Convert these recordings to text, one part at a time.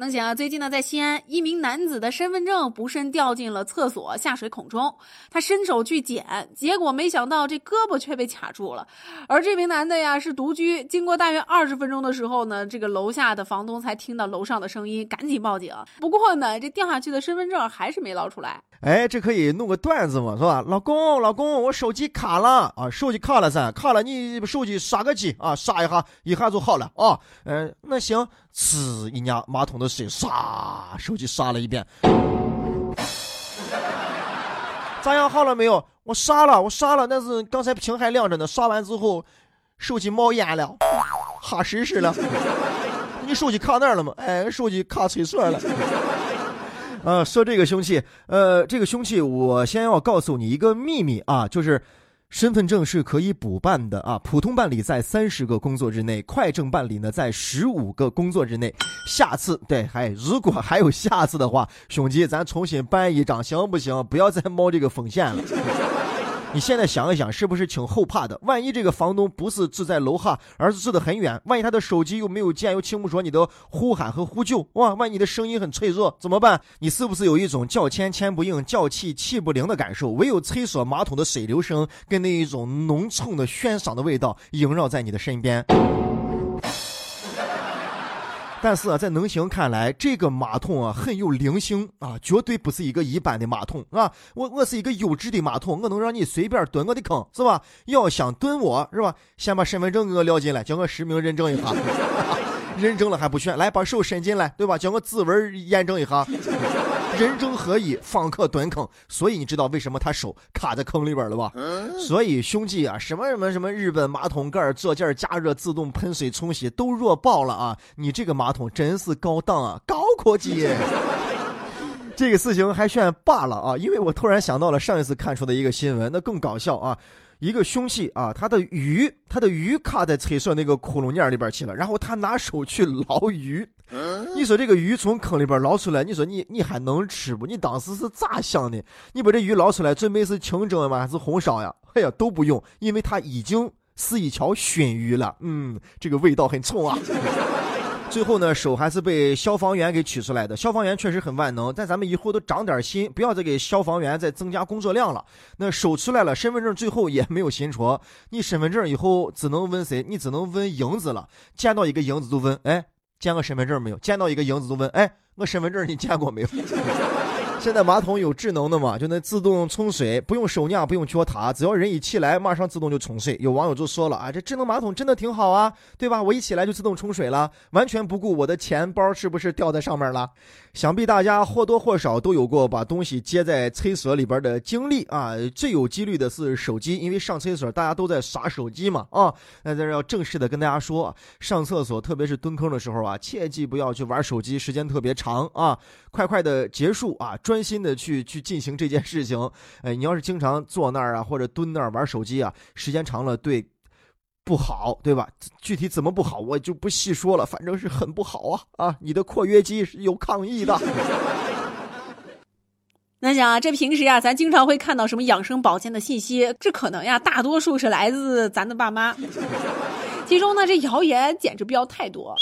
能行啊！最近呢，在西安，一名男子的身份证不慎掉进了厕所下水孔中，他伸手去捡，结果没想到这胳膊却被卡住了。而这名男的呀是独居，经过大约二十分钟的时候呢，这个楼下的房东才听到楼上的声音，赶紧报警。不过呢，这掉下去的身份证还是没捞出来。哎，这可以弄个段子嘛，是吧？老公，老公，我手机卡了啊！手机卡了噻，卡了，你手机刷个机啊，刷一下，一下就好了啊。嗯，那行，呲一压马桶的水，刷，手机刷了一遍。咋样？好了没有？我刷了，我刷了，但是刚才屏还亮着呢。刷完之后，手机冒烟了，哈实实了。你手机卡哪儿了吗？哎，手机卡厕所了。呃，说这个凶器，呃，这个凶器，我先要告诉你一个秘密啊，就是身份证是可以补办的啊，普通办理在三十个工作日内，快证办理呢在十五个工作日内。下次对，还如果还有下次的话，兄弟，咱重新办一张行不行？不要再冒这个风险了。你现在想一想，是不是挺后怕的？万一这个房东不是住在楼下，而是住得很远，万一他的手机又没有电，又听不着你的呼喊和呼救，哇，万一你的声音很脆弱，怎么办？你是不是有一种叫天天不应，叫气气不灵的感受？唯有厕所马桶的水流声跟那一种浓重的喧嚷的味道萦绕在你的身边。但是啊，在能行看来，这个马桶啊很有灵性啊，绝对不是一个一般的马桶啊！我我是一个优质的马桶，我能让你随便蹲我的坑，是吧？要想蹲我是吧？先把身份证给我撂进来，叫我实名认证一下。认证了还不选，来把手伸进来，对吧？叫我指纹验证一下。人中合一放客蹲坑，所以你知道为什么他手卡在坑里边了吧？所以兄弟啊，什么什么什么日本马桶盖坐垫加热自动喷水冲洗都弱爆了啊！你这个马桶真是高档啊，高科技。这个事情还算罢了啊，因为我突然想到了上一次看出的一个新闻，那更搞笑啊。一个凶器啊，他的鱼，他的鱼卡在厕所那个窟窿眼里边去了，然后他拿手去捞鱼。你说这个鱼从坑里边捞出来，你说你你还能吃不？你当时是咋想的？你把这鱼捞出来，准备是清蒸吗？还是红烧呀？哎呀，都不用，因为它已经是一条熏鱼了。嗯，这个味道很冲啊。最后呢，手还是被消防员给取出来的。消防员确实很万能，但咱们以后都长点心，不要再给消防员再增加工作量了。那手出来了，身份证最后也没有寻着。你身份证以后只能问谁？你只能问英子了。见到一个英子就问，哎，见过身份证没有？见到一个影子就问，哎，我身份证你见过没有？现在马桶有智能的嘛，就能自动冲水，不用手尿，不用脚踏，只要人一起来，马上自动就冲水。有网友就说了啊，这智能马桶真的挺好啊，对吧？我一起来就自动冲水了，完全不顾我的钱包是不是掉在上面了。想必大家或多或少都有过把东西接在厕所里边的经历啊。最有几率的是手机，因为上厕所大家都在耍手机嘛啊。那在这要正式的跟大家说，上厕所特别是蹲坑的时候啊，切记不要去玩手机，时间特别长啊，快快的结束啊。专心的去去进行这件事情，哎，你要是经常坐那儿啊，或者蹲那儿玩手机啊，时间长了对不好，对吧？具体怎么不好，我就不细说了，反正是很不好啊啊！你的括约肌是有抗议的。那讲，这平时呀，咱经常会看到什么养生保健的信息，这可能呀，大多数是来自咱的爸妈，其中呢，这谣言简直不要太多。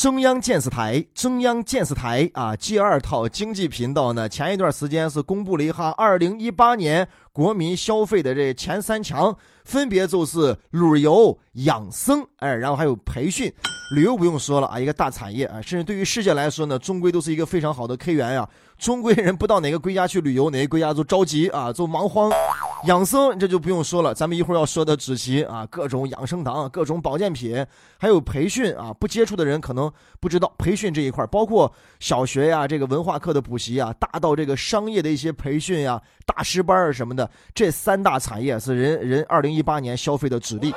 中央电视台，中央电视台啊，第二套经济频道呢，前一段时间是公布了一下二零一八年国民消费的这前三强，分别就是旅游、养生，哎，然后还有培训。旅游不用说了啊，一个大产业啊，甚至对于世界来说呢，终归都是一个非常好的 K 源呀。中国人不到哪个国家去旅游，哪个国家就着急啊，就忙慌。养生这就不用说了，咱们一会儿要说的主题啊，各种养生堂、各种保健品，还有培训啊，不接触的人可能不知道培训这一块，包括小学呀，这个文化课的补习啊，大到这个商业的一些培训呀、大师班啊什么的，这三大产业是人人二零一一八年消费的主力。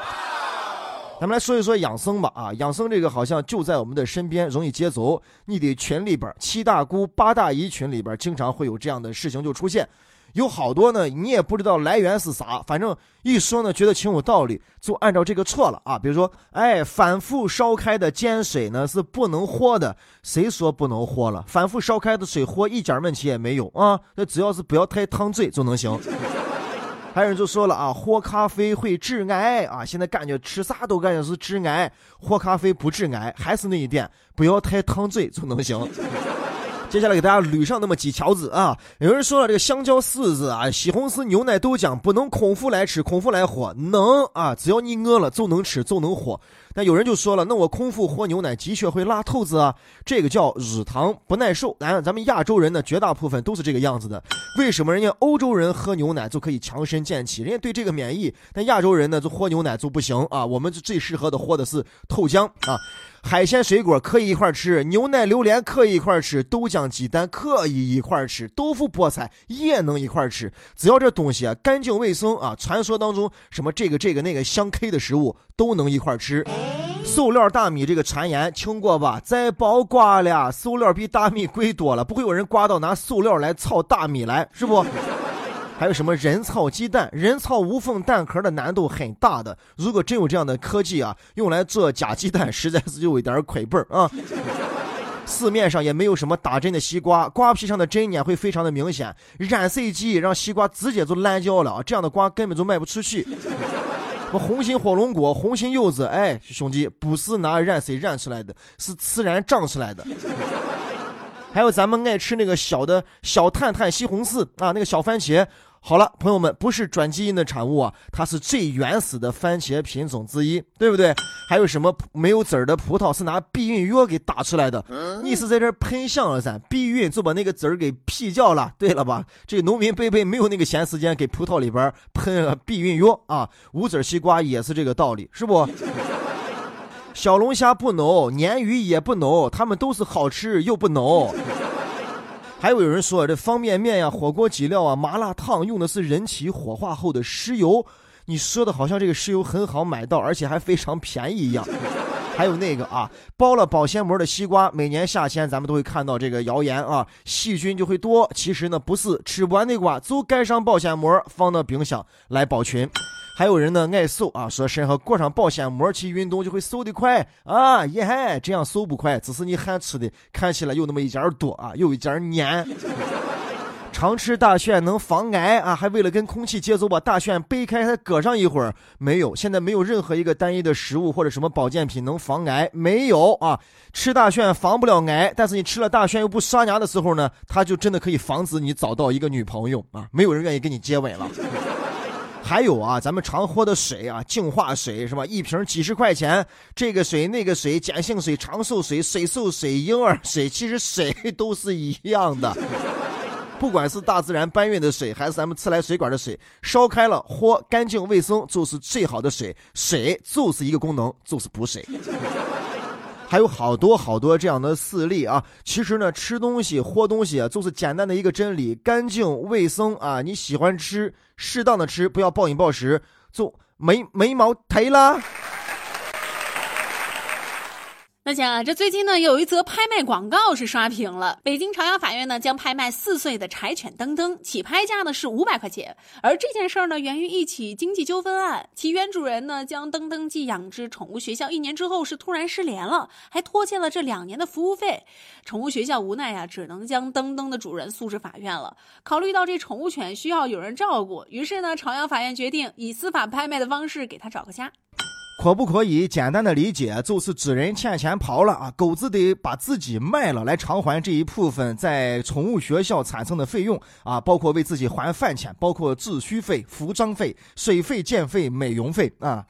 咱们来说一说养生吧啊，养生这个好像就在我们的身边，容易接走。你的群里边，七大姑八大姨群里边，经常会有这样的事情就出现，有好多呢，你也不知道来源是啥，反正一说呢，觉得挺有道理，就按照这个错了啊。比如说，哎，反复烧开的煎水呢是不能喝的，谁说不能喝了？反复烧开的水喝一点问题也没有啊，那只要是不要太烫嘴就能行。还有人就说了啊，喝咖啡会致癌啊！现在感觉吃啥都感觉是致癌，喝咖啡不致癌，还是那一点，不要太烫嘴就能行。接下来给大家捋上那么几条子啊！有人说了，这个香蕉、柿子啊、西红柿、牛奶、豆浆不能空腹来吃，空腹来喝能啊！只要你饿了就能吃，就能喝。但有人就说了，那我空腹喝牛奶的确会拉肚子啊，这个叫乳糖不耐受。咱咱们亚洲人呢，绝大部分都是这个样子的。为什么人家欧洲人喝牛奶就可以强身健体，人家对这个免疫，但亚洲人呢就喝牛奶就不行啊？我们最适合的喝的是豆浆啊。海鲜水果可以一块吃，牛奶榴莲可以一块吃，豆浆鸡蛋可以一块吃，豆腐菠菜也能一块吃，只要这东西啊干净卫生啊，传说当中什么这个这个那个相 K 的食物都能一块吃。塑料大米这个传言听过吧？再包刮了，塑料比大米贵多了，不会有人刮到拿塑料来炒大米来，是不？还有什么人造鸡蛋？人造无缝蛋壳的难度很大的。如果真有这样的科技啊，用来做假鸡蛋，实在是有一点亏本啊。市面上也没有什么打针的西瓜，瓜皮上的针眼会非常的明显。染色剂让西瓜直接就烂掉了，这样的瓜根本就卖不出去。我红心火龙果、红心柚子，哎，兄弟，不是拿染色染出来的，是自然长出来的。还有咱们爱吃那个小的小探探西红柿啊，那个小番茄。好了，朋友们，不是转基因的产物啊，它是最原始的番茄品种之一，对不对？还有什么没有籽儿的葡萄是拿避孕药给打出来的？你是在这喷香了噻？避孕就把那个籽儿给辟掉了，对了吧？这农民伯伯没有那个闲时间给葡萄里边喷避孕药啊。无籽西瓜也是这个道理，是不？小龙虾不浓，鲶鱼也不浓，它们都是好吃又不浓。还有有人说这方便面呀、火锅底料啊、麻辣烫用的是人体火化后的尸油，你说的好像这个尸油很好买到，而且还非常便宜一样。还有那个啊，包了保鲜膜的西瓜，每年夏天咱们都会看到这个谣言啊，细菌就会多。其实呢，不是吃不完的瓜，就盖上保鲜膜，放到冰箱来保存。还有人呢爱瘦啊，说身上裹上保鲜膜去运动就会瘦得快啊，耶嗨，这样瘦不快，只是你汗吃的看起来有那么一点多啊，有一点黏。常吃大蒜能防癌啊，还为了跟空气接触，把大蒜掰开还搁上一会儿。没有，现在没有任何一个单一的食物或者什么保健品能防癌，没有啊。吃大蒜防不了癌，但是你吃了大蒜又不刷牙的时候呢，它就真的可以防止你找到一个女朋友啊，没有人愿意跟你接吻了。还有啊，咱们常喝的水啊，净化水是吧？一瓶几十块钱，这个水那个水，碱性水、长寿水、水素水、婴儿水，其实水都是一样的。不管是大自然搬运的水，还是咱们自来水管的水，烧开了喝，干净卫生就是最好的水。水就是一个功能，就是补水。还有好多好多这样的事例啊！其实呢，吃东西、喝东西啊，就是简单的一个真理：干净卫生啊！你喜欢吃，适当的吃，不要暴饮暴食，就没没毛忒了。那讲啊，这最近呢有一则拍卖广告是刷屏了。北京朝阳法院呢将拍卖四岁的柴犬登登，起拍价呢是五百块钱。而这件事儿呢源于一起经济纠纷案，其原主人呢将登登寄养至宠物学校一年之后是突然失联了，还拖欠了这两年的服务费。宠物学校无奈呀，只能将登登的主人诉至法院了。考虑到这宠物犬需要有人照顾，于是呢朝阳法院决定以司法拍卖的方式给他找个家。可不可以简单的理解，就是主人欠钱跑了啊，狗子得把自己卖了来偿还这一部分在宠物学校产生的费用啊，包括为自己还饭钱，包括自需费、服装费、水费、电费、美容费啊。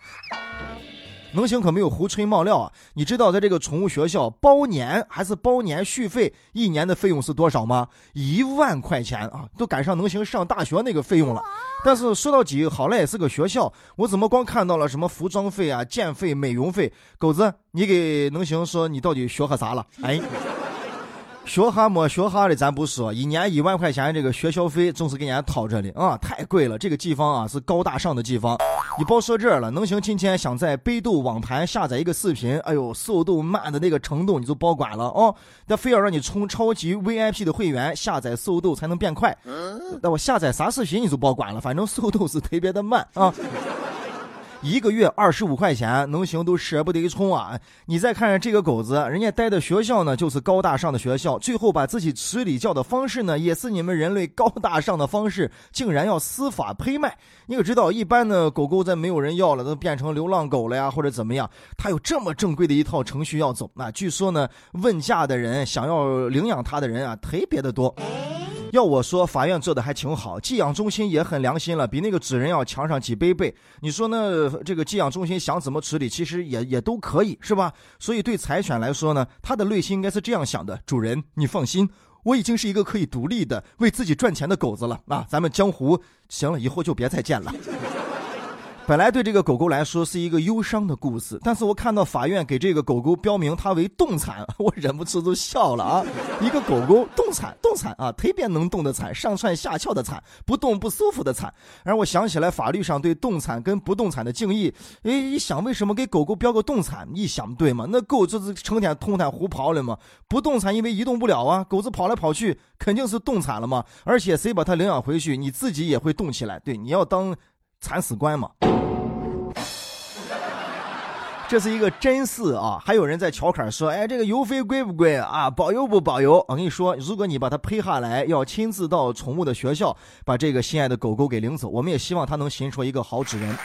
能行可没有胡吹冒料啊！你知道在这个宠物学校包年还是包年续费，一年的费用是多少吗？一万块钱啊，都赶上能行上大学那个费用了。但是说到底，好赖也是个学校，我怎么光看到了什么服装费啊、建费、美容费？狗子，你给能行说你到底学和啥了？哎。学哈没学哈的咱不说，一年一万块钱这个学校费总是给人家掏着的啊，太贵了。这个地方啊是高大上的地方，你别说这了，能行今天想在百度网盘下载一个视频，哎呦，速度慢的那个程度你就别管了哦。他非要让你充超级 VIP 的会员，下载速度才能变快。那我下载啥视频你就别管了，反正速度是特别的慢啊。一个月二十五块钱，能行都舍不得充啊！你再看看这个狗子，人家待的学校呢，就是高大上的学校，最后把自己吃里教的方式呢，也是你们人类高大上的方式，竟然要司法拍卖。你可知道，一般的狗狗在没有人要了，都变成流浪狗了呀，或者怎么样？它有这么正规的一套程序要走啊！据说呢，问价的人想要领养它的人啊，特别的多。要我说，法院做的还挺好，寄养中心也很良心了，比那个纸人要强上几倍倍。你说呢？这个寄养中心想怎么处理，其实也也都可以，是吧？所以对柴犬来说呢，它的内心应该是这样想的：主人，你放心，我已经是一个可以独立的、为自己赚钱的狗子了啊！咱们江湖行了，以后就别再见了。本来对这个狗狗来说是一个忧伤的故事，但是我看到法院给这个狗狗标明它为动产，我忍不住都笑了啊！一个狗狗动产，动产啊，特别能动的产，上蹿下翘的产，不动不舒服的产。然后我想起来法律上对动产跟不动产的定义，哎，一想为什么给狗狗标个动产？一想对嘛，那狗就是成天通探胡跑了嘛。不动产因为移动不了啊，狗子跑来跑去肯定是动产了嘛。而且谁把它领养回去，你自己也会动起来。对，你要当惨死官嘛。这是一个真事啊！还有人在调侃说：“哎，这个邮费贵不贵啊？保邮不保邮？”我跟你说，如果你把它赔下来，要亲自到宠物的学校把这个心爱的狗狗给领走。我们也希望它能寻出一个好主人。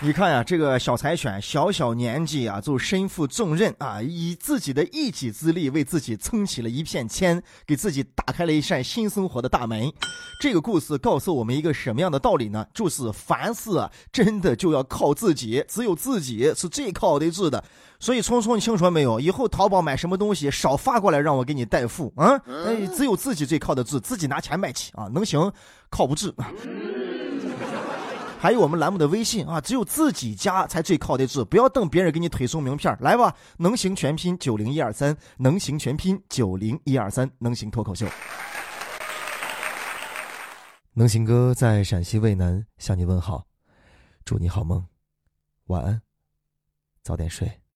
你看呀，这个小柴犬小小年纪啊，就身负重任啊，以自己的一己之力为自己撑起了一片天，给自己打开了一扇新生活的大门。这个故事告诉我们一个什么样的道理呢？就是凡事啊，真的就要靠自己，只有自己是最靠得住的。所以，聪聪，你听说没有？以后淘宝买什么东西，少发过来让我给你代付啊！哎，只有自己最靠得住，自己拿钱买去啊，能行？靠不住。还有我们栏目的微信啊，只有自己加才最靠得住，不要等别人给你推送名片来吧，能行全拼九零一二三，能行全拼九零一二三，能行脱口秀。能行哥在陕西渭南向你问好，祝你好梦，晚安，早点睡。